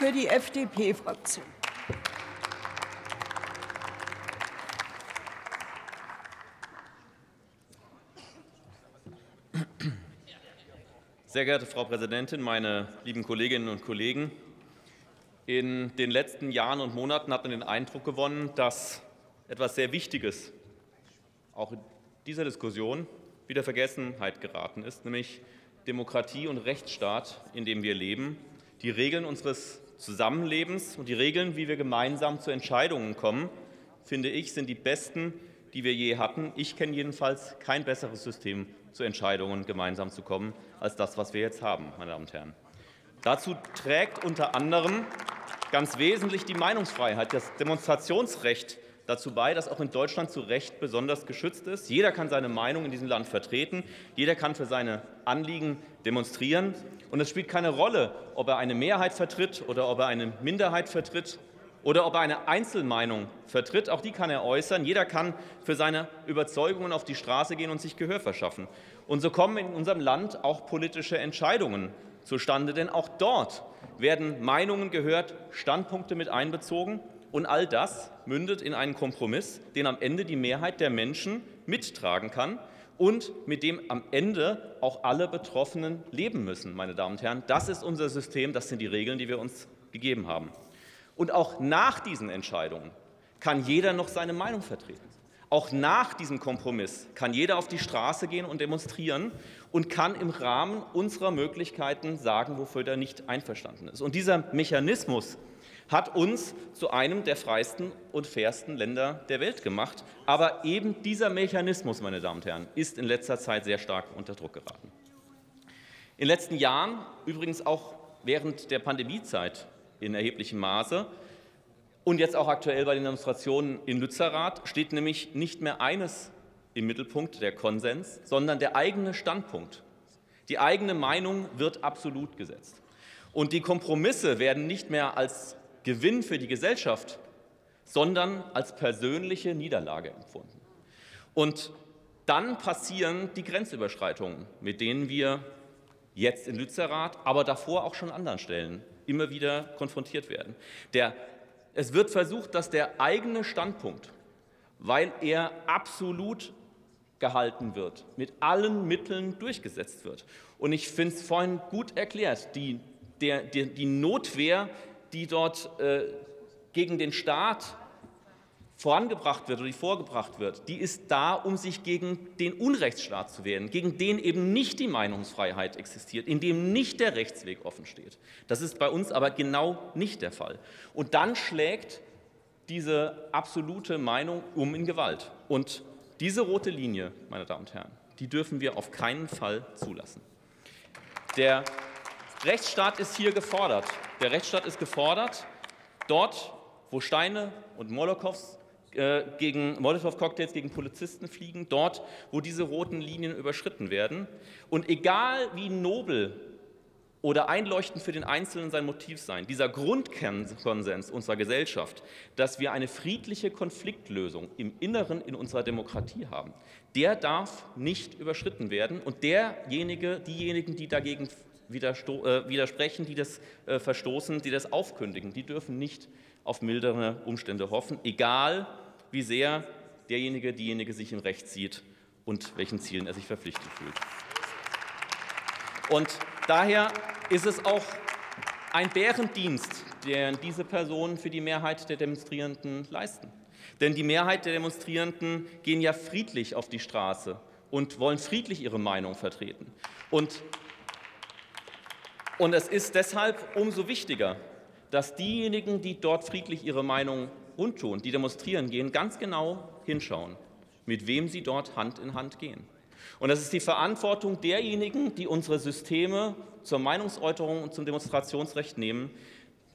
für die FDP-Fraktion. Sehr geehrte Frau Präsidentin, meine lieben Kolleginnen und Kollegen! In den letzten Jahren und Monaten hat man den Eindruck gewonnen, dass etwas sehr Wichtiges auch in dieser Diskussion wieder Vergessenheit geraten ist, nämlich Demokratie und Rechtsstaat, in dem wir leben, die Regeln unseres Zusammenlebens und die Regeln, wie wir gemeinsam zu Entscheidungen kommen, finde ich, sind die besten, die wir je hatten. Ich kenne jedenfalls kein besseres System, zu Entscheidungen gemeinsam zu kommen, als das, was wir jetzt haben, meine Damen und Herren. Dazu trägt unter anderem ganz wesentlich die Meinungsfreiheit, das Demonstrationsrecht dazu bei, dass auch in Deutschland zu Recht besonders geschützt ist. Jeder kann seine Meinung in diesem Land vertreten, jeder kann für seine Anliegen demonstrieren. Und es spielt keine Rolle, ob er eine Mehrheit vertritt oder ob er eine Minderheit vertritt oder ob er eine Einzelmeinung vertritt. Auch die kann er äußern. Jeder kann für seine Überzeugungen auf die Straße gehen und sich Gehör verschaffen. Und so kommen in unserem Land auch politische Entscheidungen zustande, denn auch dort werden Meinungen gehört, Standpunkte mit einbezogen. Und all das mündet in einen Kompromiss, den am Ende die Mehrheit der Menschen mittragen kann und mit dem am Ende auch alle Betroffenen leben müssen, meine Damen und Herren. Das ist unser System, das sind die Regeln, die wir uns gegeben haben. Und auch nach diesen Entscheidungen kann jeder noch seine Meinung vertreten. Auch nach diesem Kompromiss kann jeder auf die Straße gehen und demonstrieren und kann im Rahmen unserer Möglichkeiten sagen, wofür er nicht einverstanden ist. Und dieser Mechanismus hat uns zu einem der freisten und fairsten Länder der Welt gemacht. Aber eben dieser Mechanismus, meine Damen und Herren, ist in letzter Zeit sehr stark unter Druck geraten. In den letzten Jahren, übrigens auch während der Pandemiezeit, in erheblichem Maße. Und jetzt auch aktuell bei den Demonstrationen in Lützerath steht nämlich nicht mehr eines im Mittelpunkt, der Konsens, sondern der eigene Standpunkt. Die eigene Meinung wird absolut gesetzt. Und die Kompromisse werden nicht mehr als Gewinn für die Gesellschaft, sondern als persönliche Niederlage empfunden. Und dann passieren die Grenzüberschreitungen, mit denen wir jetzt in Lützerath, aber davor auch schon an anderen Stellen immer wieder konfrontiert werden. Der, es wird versucht, dass der eigene Standpunkt, weil er absolut gehalten wird, mit allen Mitteln durchgesetzt wird. Und ich finde es vorhin gut erklärt, die, der, die, die Notwehr, die dort äh, gegen den Staat vorangebracht wird oder die vorgebracht wird, die ist da, um sich gegen den Unrechtsstaat zu wehren, gegen den eben nicht die Meinungsfreiheit existiert, in dem nicht der Rechtsweg offen steht. Das ist bei uns aber genau nicht der Fall. Und dann schlägt diese absolute Meinung um in Gewalt. Und diese rote Linie, meine Damen und Herren, die dürfen wir auf keinen Fall zulassen. Der Rechtsstaat ist hier gefordert. Der Rechtsstaat ist gefordert, dort, wo Steine und Molotows äh, gegen Molotow-Cocktails gegen Polizisten fliegen, dort, wo diese roten Linien überschritten werden. Und egal wie nobel oder einleuchtend für den Einzelnen sein Motiv sein, dieser Grundkernkonsens unserer Gesellschaft, dass wir eine friedliche Konfliktlösung im Inneren in unserer Demokratie haben, der darf nicht überschritten werden. Und derjenige, diejenigen, die dagegen widersprechen, die das äh, verstoßen, die das aufkündigen, die dürfen nicht auf mildere Umstände hoffen, egal wie sehr derjenige, diejenige sich im Recht sieht und welchen Zielen er sich verpflichtet fühlt. Und daher ist es auch ein Bärendienst, den diese Personen für die Mehrheit der Demonstrierenden leisten. Denn die Mehrheit der Demonstrierenden gehen ja friedlich auf die Straße und wollen friedlich ihre Meinung vertreten. Und, und es ist deshalb umso wichtiger, dass diejenigen, die dort friedlich ihre Meinung kundtun, die demonstrieren gehen, ganz genau hinschauen, mit wem sie dort Hand in Hand gehen. Und das ist die Verantwortung derjenigen, die unsere Systeme zur Meinungsäußerung und zum Demonstrationsrecht nehmen,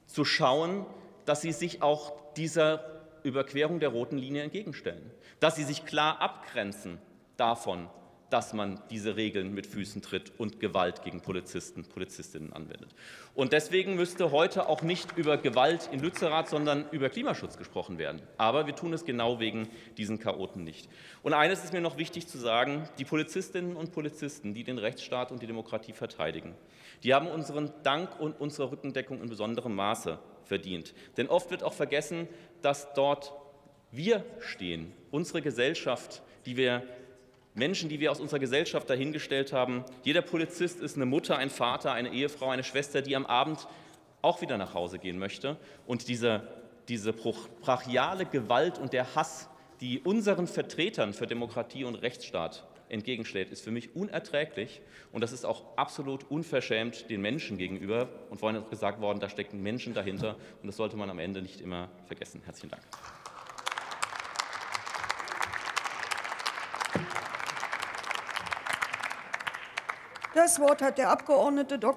zu schauen, dass sie sich auch dieser Überquerung der roten Linie entgegenstellen, dass sie sich klar abgrenzen davon, dass man diese Regeln mit Füßen tritt und Gewalt gegen Polizisten, Polizistinnen anwendet. Und deswegen müsste heute auch nicht über Gewalt in Lützerath, sondern über Klimaschutz gesprochen werden. Aber wir tun es genau wegen diesen Chaoten nicht. Und eines ist mir noch wichtig zu sagen, die Polizistinnen und Polizisten, die den Rechtsstaat und die Demokratie verteidigen, die haben unseren Dank und unsere Rückendeckung in besonderem Maße verdient. Denn oft wird auch vergessen, dass dort wir stehen, unsere Gesellschaft, die wir Menschen, die wir aus unserer Gesellschaft dahingestellt haben. Jeder Polizist ist eine Mutter, ein Vater, eine Ehefrau, eine Schwester, die am Abend auch wieder nach Hause gehen möchte. Und diese, diese brachiale Gewalt und der Hass, die unseren Vertretern für Demokratie und Rechtsstaat entgegenschlägt, ist für mich unerträglich. Und das ist auch absolut unverschämt den Menschen gegenüber. Und vorhin ist gesagt worden, da stecken Menschen dahinter. Und das sollte man am Ende nicht immer vergessen. Herzlichen Dank. Das Wort hat der Abgeordnete Dr.